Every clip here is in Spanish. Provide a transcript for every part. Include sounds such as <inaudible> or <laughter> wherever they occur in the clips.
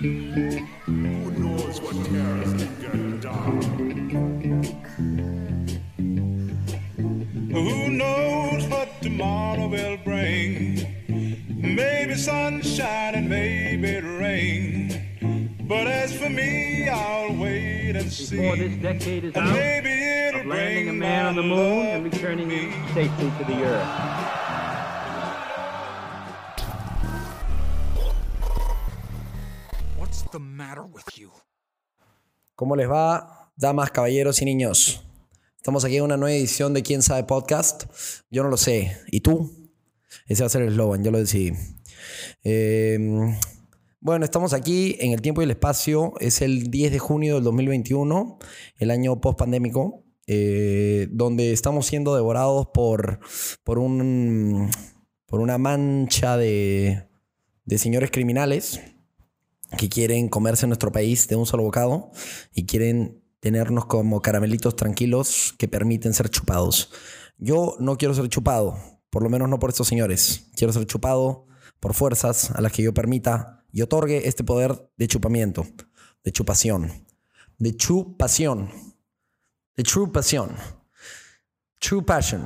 Who knows what terrors can get done? Who knows what tomorrow will bring? Maybe sunshine and maybe rain. But as for me, I'll wait and see. Before this decade is And out, maybe it'll landing a man on the moon and returning him safely to the earth. ¿Cómo les va, damas, caballeros y niños? Estamos aquí en una nueva edición de Quién sabe podcast. Yo no lo sé. ¿Y tú? Ese va a ser el eslogan, yo lo decidí. Eh, bueno, estamos aquí en el tiempo y el espacio. Es el 10 de junio del 2021, el año post-pandémico, eh, donde estamos siendo devorados por, por, un, por una mancha de, de señores criminales que quieren comerse nuestro país de un solo bocado y quieren tenernos como caramelitos tranquilos que permiten ser chupados. Yo no quiero ser chupado, por lo menos no por estos señores. Quiero ser chupado por fuerzas a las que yo permita y otorgue este poder de chupamiento, de chupación, de chupación, de true pasión, true passion.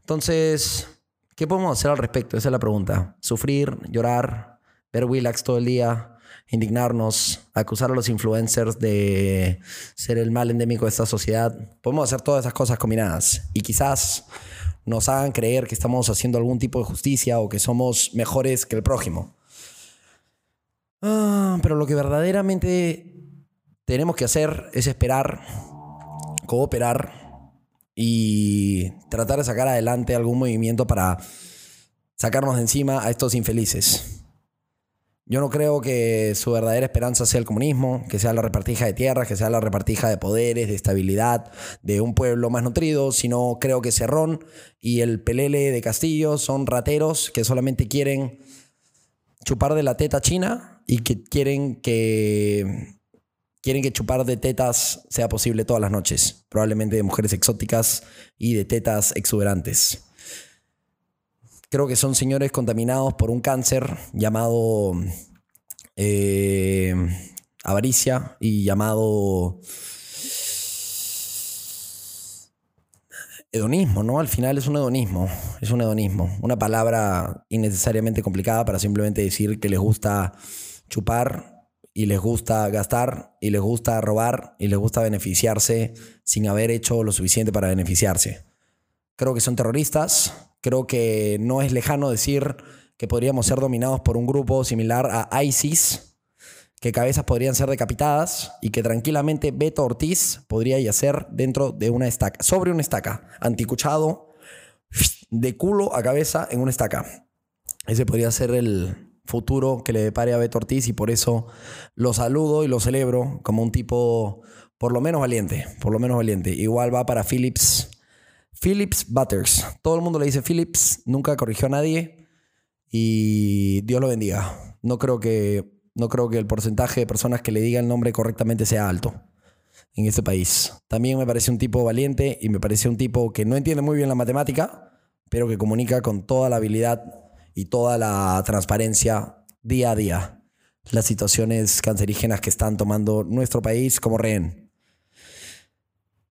Entonces, ¿qué podemos hacer al respecto? Esa es la pregunta. Sufrir, llorar, ver Willax todo el día, indignarnos, acusar a los influencers de ser el mal endémico de esta sociedad. Podemos hacer todas esas cosas combinadas y quizás nos hagan creer que estamos haciendo algún tipo de justicia o que somos mejores que el prójimo. Ah, pero lo que verdaderamente tenemos que hacer es esperar, cooperar y tratar de sacar adelante algún movimiento para sacarnos de encima a estos infelices. Yo no creo que su verdadera esperanza sea el comunismo, que sea la repartija de tierras, que sea la repartija de poderes, de estabilidad, de un pueblo más nutrido, sino creo que Cerrón y el Pelele de Castillo son rateros que solamente quieren chupar de la teta china y que quieren que quieren que chupar de tetas sea posible todas las noches, probablemente de mujeres exóticas y de tetas exuberantes. Creo que son señores contaminados por un cáncer llamado eh, avaricia y llamado hedonismo, ¿no? Al final es un hedonismo, es un hedonismo, una palabra innecesariamente complicada para simplemente decir que les gusta chupar y les gusta gastar y les gusta robar y les gusta beneficiarse sin haber hecho lo suficiente para beneficiarse. Creo que son terroristas, creo que no es lejano decir que podríamos ser dominados por un grupo similar a ISIS, que cabezas podrían ser decapitadas y que tranquilamente Beto Ortiz podría yacer dentro de una estaca, sobre una estaca, anticuchado, de culo a cabeza en una estaca. Ese podría ser el futuro que le depare a Beto Ortiz y por eso lo saludo y lo celebro como un tipo por lo menos valiente, por lo menos valiente. Igual va para Phillips. Phillips Butters. Todo el mundo le dice Phillips, nunca corrigió a nadie y Dios lo bendiga. No creo que, no creo que el porcentaje de personas que le diga el nombre correctamente sea alto en este país. También me parece un tipo valiente y me parece un tipo que no entiende muy bien la matemática, pero que comunica con toda la habilidad y toda la transparencia día a día las situaciones cancerígenas que están tomando nuestro país como rehén.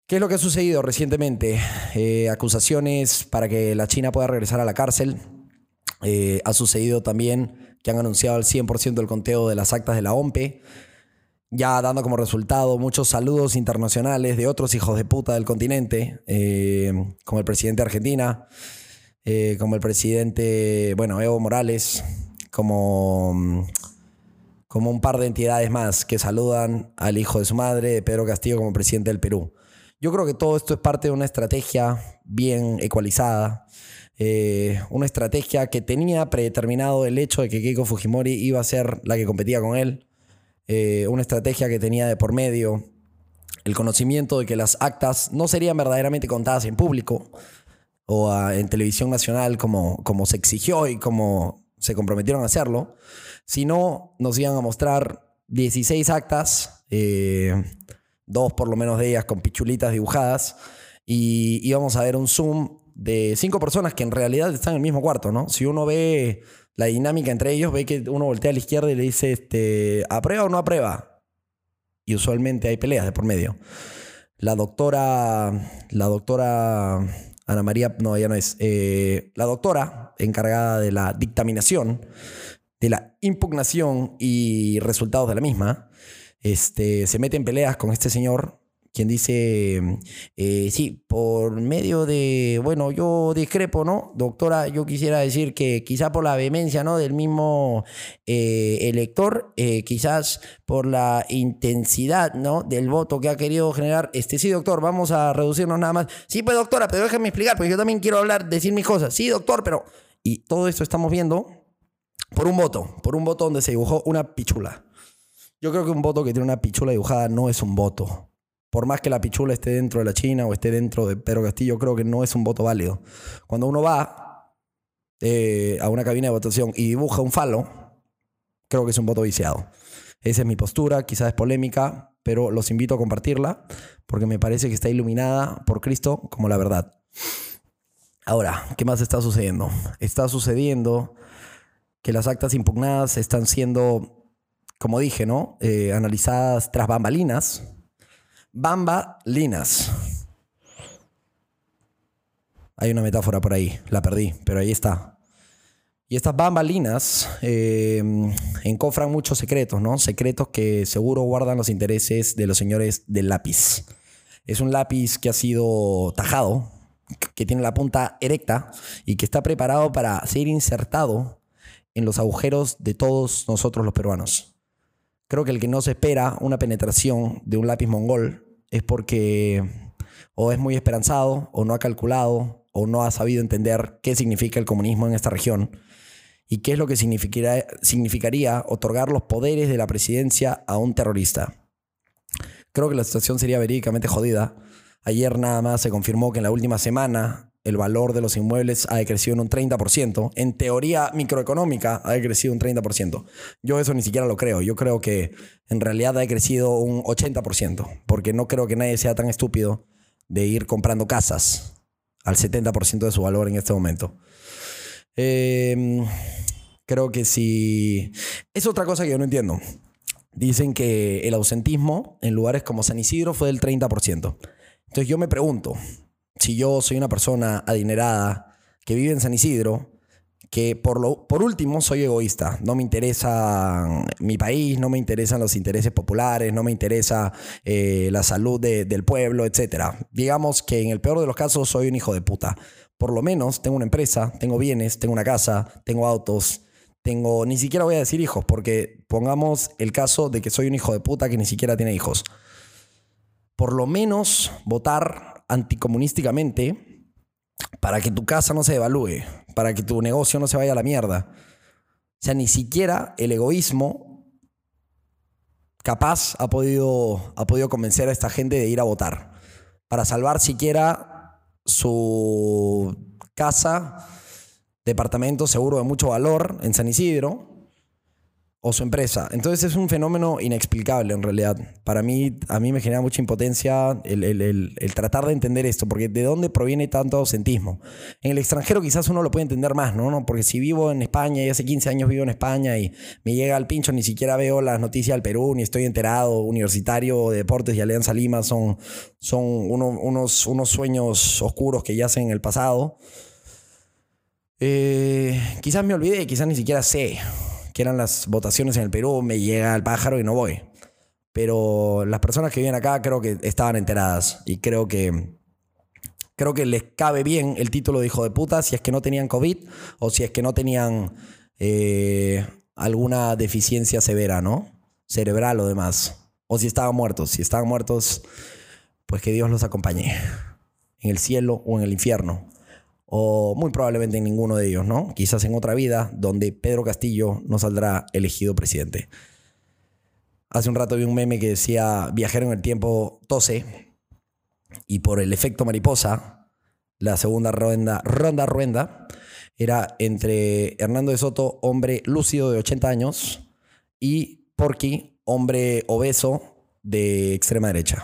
¿Qué es lo que ha sucedido recientemente? Eh, acusaciones para que la China pueda regresar a la cárcel. Eh, ha sucedido también que han anunciado el 100% del conteo de las actas de la OMPE, ya dando como resultado muchos saludos internacionales de otros hijos de puta del continente, eh, como el presidente de Argentina, eh, como el presidente, bueno, Evo Morales, como, como un par de entidades más que saludan al hijo de su madre, Pedro Castillo, como presidente del Perú. Yo creo que todo esto es parte de una estrategia bien ecualizada, eh, una estrategia que tenía predeterminado el hecho de que Keiko Fujimori iba a ser la que competía con él, eh, una estrategia que tenía de por medio el conocimiento de que las actas no serían verdaderamente contadas en público o ah, en televisión nacional como, como se exigió y como se comprometieron a hacerlo, sino nos iban a mostrar 16 actas, eh, dos por lo menos de ellas con pichulitas dibujadas, y íbamos a ver un zoom de cinco personas que en realidad están en el mismo cuarto, ¿no? Si uno ve la dinámica entre ellos, ve que uno voltea a la izquierda y le dice, este, ¿aprueba o no aprueba? Y usualmente hay peleas de por medio. La doctora, la doctora Ana María, no, ella no es, eh, la doctora encargada de la dictaminación, de la impugnación y resultados de la misma, este, se mete en peleas con este señor quien dice, eh, sí, por medio de, bueno, yo discrepo, ¿no? Doctora, yo quisiera decir que quizá por la vehemencia, ¿no? Del mismo eh, elector, eh, quizás por la intensidad, ¿no? Del voto que ha querido generar, este, sí, doctor, vamos a reducirnos nada más. Sí, pues, doctora, pero déjeme explicar, porque yo también quiero hablar, decir mis cosas. Sí, doctor, pero... Y todo esto estamos viendo por un voto, por un voto donde se dibujó una pichula. Yo creo que un voto que tiene una pichula dibujada no es un voto por más que la pichula esté dentro de la China o esté dentro de Pedro Castillo, creo que no es un voto válido. Cuando uno va eh, a una cabina de votación y dibuja un falo, creo que es un voto viciado. Esa es mi postura, quizás es polémica, pero los invito a compartirla porque me parece que está iluminada por Cristo como la verdad. Ahora, ¿qué más está sucediendo? Está sucediendo que las actas impugnadas están siendo, como dije, ¿no? Eh, analizadas tras bambalinas Bambalinas. Hay una metáfora por ahí, la perdí, pero ahí está. Y estas bambalinas eh, encofran muchos secretos, ¿no? Secretos que seguro guardan los intereses de los señores del lápiz. Es un lápiz que ha sido tajado, que tiene la punta erecta y que está preparado para ser insertado en los agujeros de todos nosotros los peruanos. Creo que el que no se espera una penetración de un lápiz mongol es porque o es muy esperanzado, o no ha calculado, o no ha sabido entender qué significa el comunismo en esta región y qué es lo que significaría, significaría otorgar los poderes de la presidencia a un terrorista. Creo que la situación sería verídicamente jodida. Ayer nada más se confirmó que en la última semana el valor de los inmuebles ha decrecido en un 30%. En teoría microeconómica ha decrecido un 30%. Yo eso ni siquiera lo creo. Yo creo que en realidad ha decrecido un 80%, porque no creo que nadie sea tan estúpido de ir comprando casas al 70% de su valor en este momento. Em, creo que si... Es otra cosa que yo no entiendo. Dicen que el ausentismo en lugares como San Isidro fue del 30%. Entonces yo me pregunto, si yo soy una persona adinerada que vive en San Isidro, que por, lo, por último soy egoísta. No me interesa mi país, no me interesan los intereses populares, no me interesa eh, la salud del pueblo, etc. Digamos que en el peor de los casos soy un hijo de puta. Por lo menos tengo una empresa, tengo bienes, tengo una casa, tengo autos, tengo... Ni siquiera voy a decir hijos, porque pongamos el caso de que soy un hijo de puta que ni siquiera tiene hijos. Por lo menos votar anticomunísticamente para que tu casa no se devalúe, para que tu negocio no se vaya a la mierda. O sea, ni siquiera el egoísmo capaz ha podido, ha podido convencer a esta gente de ir a votar. Para salvar siquiera su casa, departamento seguro de mucho valor en San Isidro, o su empresa. Entonces es un fenómeno inexplicable en realidad. Para mí, a mí me genera mucha impotencia el, tratar de entender esto, porque ¿de dónde proviene tanto ausentismo? En el extranjero quizás uno lo puede entender más, ¿no? Porque si vivo en España y hace 15 años vivo en España y me llega al pincho, ni siquiera veo las noticias del Perú, ni estoy enterado, Universitario de Deportes y Alianza Lima son, son unos, unos sueños oscuros que yacen en el pasado. Eh, quizás me olvide, quizás ni siquiera sé que eran las votaciones en el Perú, me llega el pájaro y no voy. Pero las personas que viven acá creo que estaban enteradas y creo que creo que les cabe bien el título de hijo de puta si es que no tenían COVID o si es que no tenían eh, alguna deficiencia severa, ¿no? Cerebral o demás. O si estaban muertos. Si estaban muertos, pues que Dios los acompañe. En el cielo o en el infierno o muy probablemente en ninguno de ellos, ¿no? Quizás en otra vida donde Pedro Castillo no saldrá elegido presidente. Hace un rato vi un meme que decía viajero en el tiempo tose y por el efecto mariposa, la segunda ronda, ronda ruenda era entre Hernando de Soto, hombre lúcido de 80 años, y Porky, hombre obeso de extrema derecha.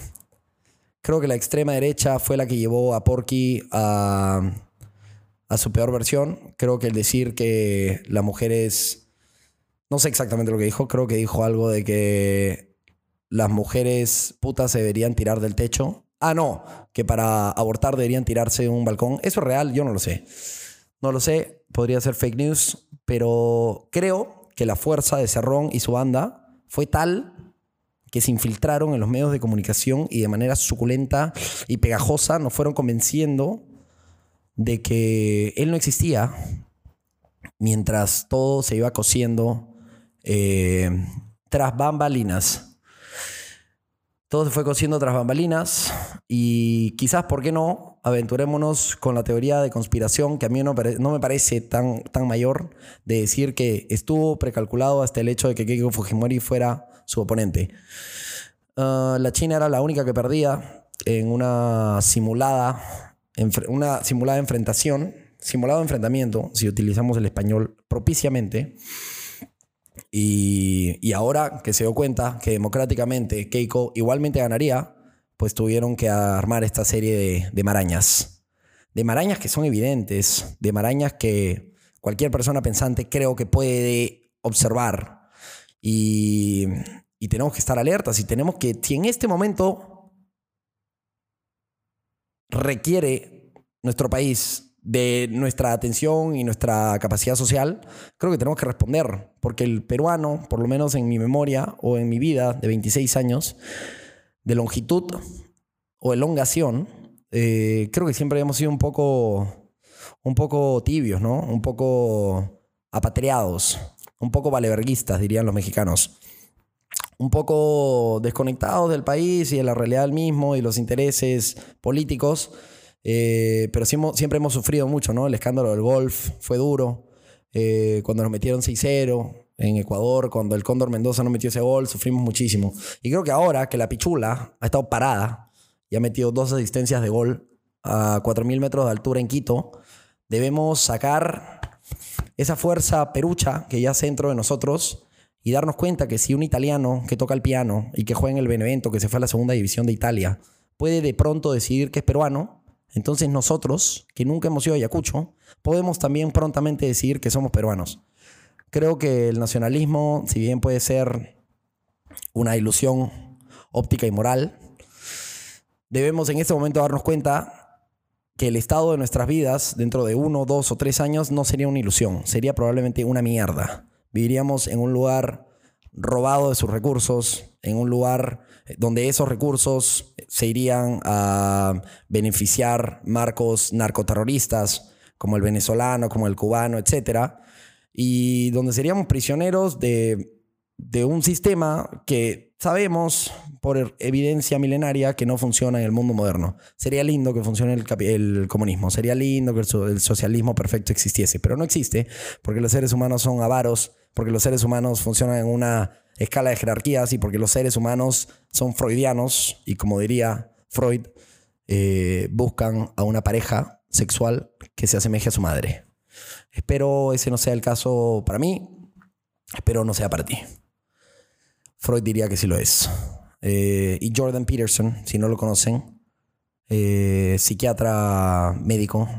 Creo que la extrema derecha fue la que llevó a Porky a a su peor versión. Creo que el decir que las mujeres, no sé exactamente lo que dijo, creo que dijo algo de que las mujeres putas se deberían tirar del techo. Ah, no, que para abortar deberían tirarse de un balcón. ¿Eso es real? Yo no lo sé. No lo sé, podría ser fake news, pero creo que la fuerza de Cerrón y su banda fue tal que se infiltraron en los medios de comunicación y de manera suculenta y pegajosa nos fueron convenciendo de que él no existía mientras todo se iba cosiendo eh, tras bambalinas. Todo se fue cosiendo tras bambalinas y quizás, ¿por qué no? Aventurémonos con la teoría de conspiración que a mí no, no me parece tan, tan mayor de decir que estuvo precalculado hasta el hecho de que Keiko Fujimori fuera su oponente. Ah, la China era la única que perdía en una simulada, una simulada enfrentación, simulado enfrentamiento, si utilizamos el español propiciamente. Y, ahora que se dio cuenta que democráticamente Keiko igualmente ganaría, pues tuvieron que armar esta serie de, de marañas. De marañas que son evidentes, de marañas que cualquier persona pensante creo que puede observar. Y, y tenemos que estar alertas y tenemos que, si en este momento requiere nuestro país de nuestra atención y nuestra capacidad social, creo que tenemos que responder, porque el peruano, por lo menos en mi memoria o en mi vida de 26 años, de longitud o elongación, eh, creo que siempre hemos sido un poco, un poco tibios, ¿no? Un poco apatriados, un poco valeverguistas, dirían los mexicanos un poco desconectados del país y de la realidad del mismo y los intereses políticos, eh, pero siempre hemos sufrido mucho, ¿no? El escándalo del golf fue duro, eh, cuando nos metieron 6-0 en Ecuador, cuando el Cóndor Mendoza no metió ese gol, sufrimos muchísimo. Y creo que ahora que la Pichula ha estado parada y ha metido dos asistencias de gol a 4.000 metros de altura en Quito, debemos sacar esa fuerza perucha que ya hace dentro de nosotros y darnos cuenta que si un italiano que toca el piano y que juega en el Benevento, que se fue a la segunda división de Italia, puede de pronto decidir que es peruano, entonces nosotros, que nunca hemos ido a Ayacucho, podemos también prontamente decidir que somos peruanos. Creo que el nacionalismo, si bien puede ser una ilusión óptica y moral, debemos en este momento darnos cuenta que el estado de nuestras vidas dentro de uno, dos o tres años no sería una ilusión, sería probablemente una mierda. Viviríamos en un lugar robado de sus recursos, en un lugar eh, donde esos recursos se irían a beneficiar marcos narcoterroristas como el venezolano, como el cubano, etcétera, y donde seríamos prisioneros de, de un sistema que sabemos por evidencia milenaria que no funciona en el mundo moderno. Sería lindo que funcione el, el comunismo, sería lindo que el, el socialismo perfecto existiese, pero no existe porque los seres humanos son avaros, porque los seres humanos funcionan en una escala de jerarquías y porque los seres humanos son freudianos y como diría Freud, eh, buscan a una pareja sexual que se asemeje a su madre. Espero ese no sea el caso para mí, espero no sea para ti. Freud diría que sí lo es. Eh, y Jordan Peterson, si no lo conocen, eh, psiquiatra médico,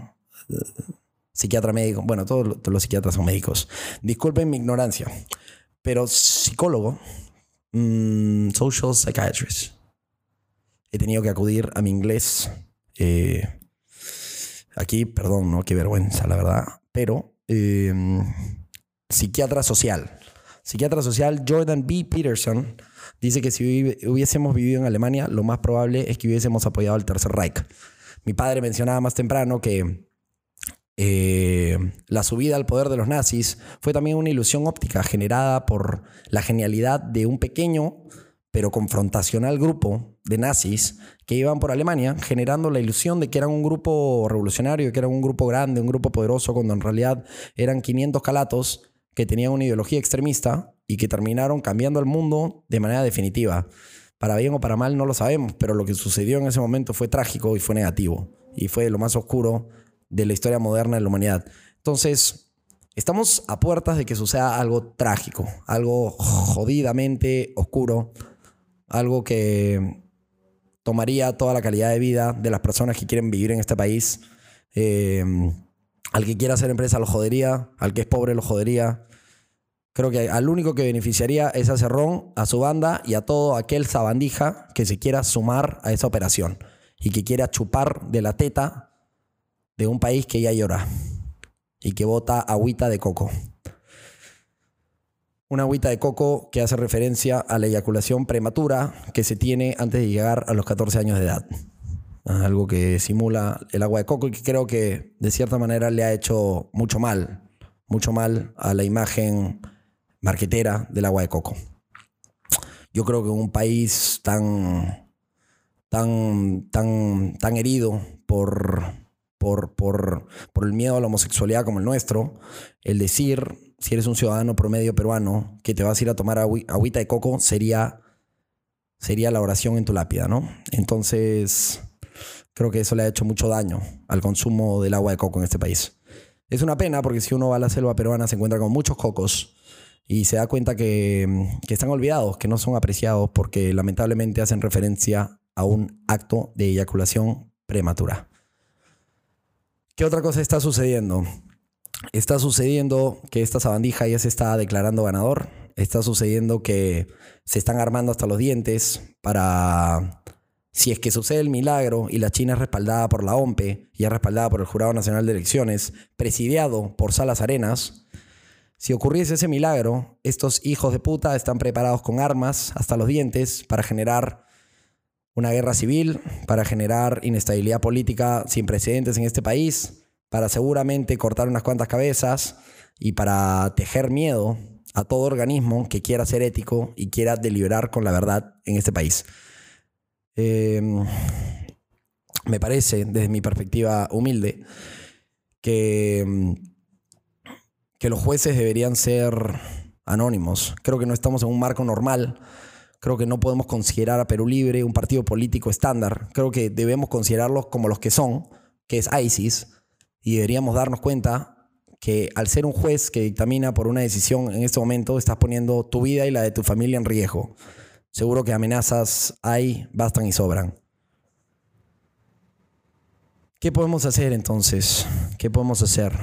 psiquiatra médico, bueno, todos, lo- todos los psiquiatras son médicos. Disculpen mi ignorancia, pero psicólogo, mm, social psychiatrist. He tenido que acudir a mi inglés. eh, aquí, perdón, no, qué vergüenza, la verdad, pero eh, psiquiatra social. Psiquiatra social Jordan B. Peterson dice que si hubiésemos vivido en Alemania, lo más probable es que hubiésemos apoyado al Tercer Reich. Mi padre mencionaba más temprano que eh, la subida al poder de los nazis fue también una ilusión óptica generada por la genialidad de un pequeño pero confrontacional grupo de nazis que iban por Alemania generando la ilusión de que eran un grupo revolucionario, que eran un grupo grande, un grupo poderoso, cuando en realidad eran 500 calatos que tenían una ideología extremista y que terminaron cambiando el mundo de manera definitiva. Para bien o para mal no lo sabemos, pero lo que sucedió en ese momento fue trágico y fue negativo. Y fue lo más oscuro de la historia moderna de la humanidad. Entonces, estamos a puertas de que suceda algo trágico, algo jodidamente oscuro, algo que tomaría toda la calidad de vida de las personas que quieren vivir en este país. Eh, Al que quiera hacer empresa lo jodería, al que es pobre lo jodería. Creo que al único que beneficiaría es a Cerrón, a su banda y a todo aquel sabandija que se quiera sumar a esa operación y que quiera chupar de la teta de un país que ya llora y que bota agüita de coco. Una agüita de coco que hace referencia a la eyaculación prematura que se tiene antes de llegar a los 14 años de edad. Ah, Algo que simula el agua de coco y que creo que de cierta manera le ha hecho mucho mal, mucho mal a la imagen marquetera del agua de coco. Yo creo que un país tan, tan, tan, tan herido por, por, por, por el miedo a la homosexualidad como el nuestro, el decir, si eres un ciudadano promedio peruano, que te vas a ir a tomar agüi- agüita de coco sería, sería la oración en tu lápida, ¿no? Entonces, creo que eso le ha hecho mucho daño al consumo del agua de coco en este país. Es una pena porque si uno va a la selva peruana se encuentra con muchos cocos y se da cuenta que, que están olvidados, que no son apreciados porque lamentablemente hacen referencia a un acto de eyaculación prematura. ¿Qué otra cosa está sucediendo? Está sucediendo que esta sabandija ya se está declarando ganador. Está sucediendo que se están armando hasta los dientes para, si es que sucede el milagro y la China es respaldada por la OMPE y es respaldada por el Jurado Nacional de Elecciones, presidiado por Salas Arenas, si ocurriese ese milagro, estos hijos de puta están preparados con armas hasta los dientes para generar una guerra civil, para generar inestabilidad política sin precedentes en este país, para seguramente cortar unas cuantas cabezas y para tejer miedo a todo organismo que quiera ser ético y quiera deliberar con la verdad en este país. Eh, me parece, desde mi perspectiva humilde, que, que los jueces deberían ser anónimos. Creo que no estamos en un marco normal. Creo que no podemos considerar a Perú Libre un partido político estándar. Creo que debemos considerarlos como los que son, que es ISIS, y deberíamos darnos cuenta que al ser un juez que dictamina por una decisión en este momento, estás poniendo tu vida y la de tu familia en riesgo. Seguro que amenazas hay, bastan y sobran. ¿Qué podemos hacer entonces? ¿Qué podemos hacer?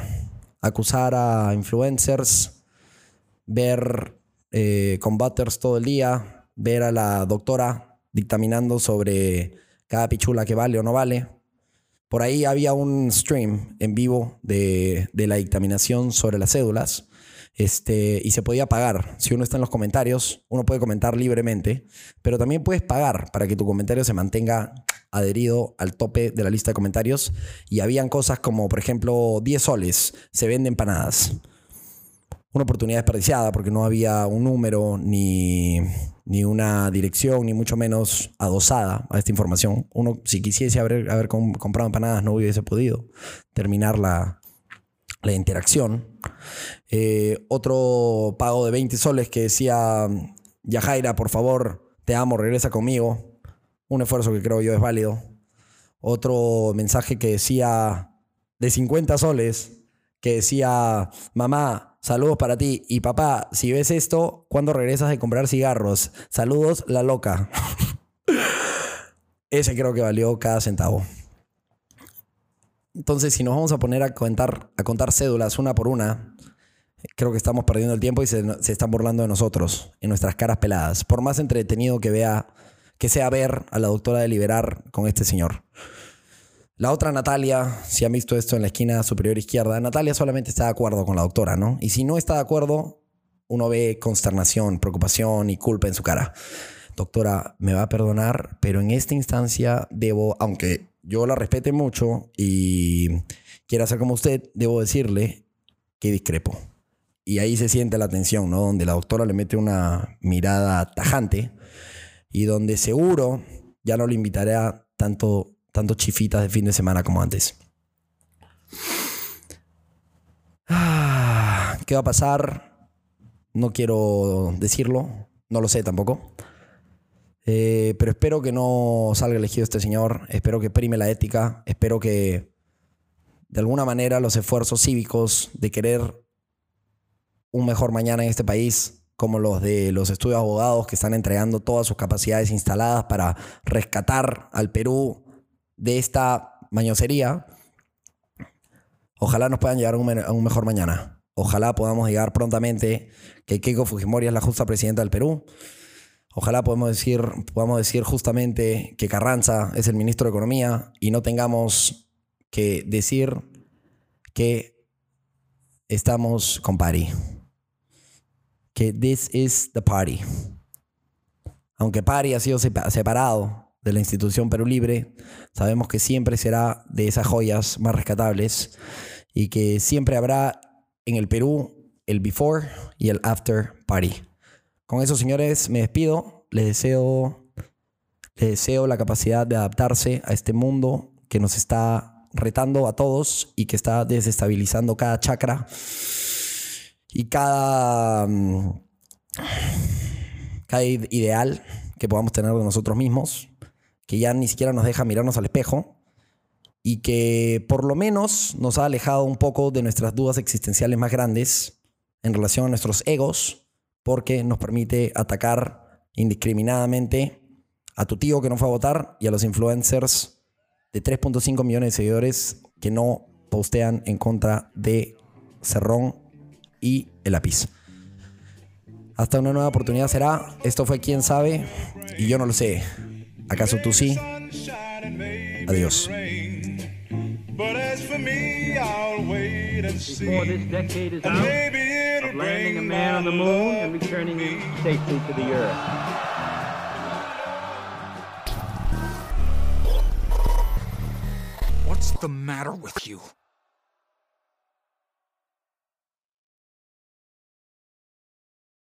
Acusar a influencers, ver eh, combaters todo el día, ver a la doctora dictaminando sobre cada pichula que vale o no vale. Por ahí había un stream en vivo de, de la dictaminación sobre las cédulas. Este, y se podía pagar. Si uno está en los comentarios, uno puede comentar libremente, pero también puedes pagar para que tu comentario se mantenga adherido al tope de la lista de comentarios. Y habían cosas como, por ejemplo, 10 soles, se venden empanadas. Una oportunidad desperdiciada porque no había un número ni, ni una dirección, ni mucho menos adosada a esta información. Uno, si quisiese haber, haber com- comprado empanadas, no hubiese podido terminar la, la interacción. Eh, otro pago de 20 soles que decía, Yajaira, por favor, te amo, regresa conmigo. Un esfuerzo que creo yo es válido. Otro mensaje que decía de 50 soles, que decía, mamá, saludos para ti. Y papá, si ves esto, ¿cuándo regresas de comprar cigarros? Saludos, la loca. <laughs> Ese creo que valió cada centavo. Entonces, si nos vamos a poner a contar, a contar cédulas una por una, creo que estamos perdiendo el tiempo y se, están burlando de nosotros, en nuestras caras peladas. Por más entretenido que vea, que sea ver a la doctora deliberar con este señor. La otra Natalia, si han visto esto en la esquina superior izquierda, Natalia solamente está de acuerdo con la doctora, ¿no? Y si no está de acuerdo, uno ve consternación, preocupación y culpa en su cara. Doctora, me va a perdonar, pero en esta instancia debo, aunque yo la respete mucho y quiera ser como usted, debo decirle que discrepo. Y ahí se siente la tensión, ¿no? Donde la doctora le mete una mirada tajante y donde seguro ya no le invitaré a tanto, tanto chifitas de fin de semana como antes. Ah, ¿Qué va a pasar? No quiero decirlo, no lo sé tampoco. Eh, pero espero que no salga elegido este señor, espero que prime la ética, espero que de alguna manera los esfuerzos cívicos de querer un mejor mañana en este país, como los de los estudios abogados que están entregando todas sus capacidades instaladas para rescatar al Perú de esta mañosería, Ojalá nos puedan llegar a un, mejor mañana. Ojalá podamos llegar prontamente que Keiko Fujimori es la justa presidenta del Perú. Ojalá podamos decir, podamos decir justamente que Carranza es el ministro de Economía y no tengamos que decir que estamos con party. Que this is the party. Aunque Pari ha sido sepa- separado de la institución Perú Libre, sabemos que siempre será de esas joyas más rescatables y que siempre habrá en el Perú el before y el after party. Con eso, señores, me despido. Les deseo, les deseo la capacidad de adaptarse a este mundo que nos está retando a todos y que está desestabilizando cada chakra y cada, mm, cada ide- ideal que podamos tener de nosotros mismos, que ya ni siquiera nos deja mirarnos al espejo y que por lo menos nos ha alejado un poco de nuestras dudas existenciales más grandes en relación a nuestros egos, porque nos permite atacar indiscriminadamente a tu tío que no fue a votar y a los influencers de 3.5 millones de seguidores que no postean en contra de Cerrón y el lápiz. Hasta una nueva oportunidad será. Esto fue Quién sabe y yo no lo sé. ¿Acaso tú sí? Sunshine and maybe Adiós. But as for me, I'll wait and see. Before this decade is And out maybe of landing a man on the moon and returning to him safely to the earth. What's the matter with you?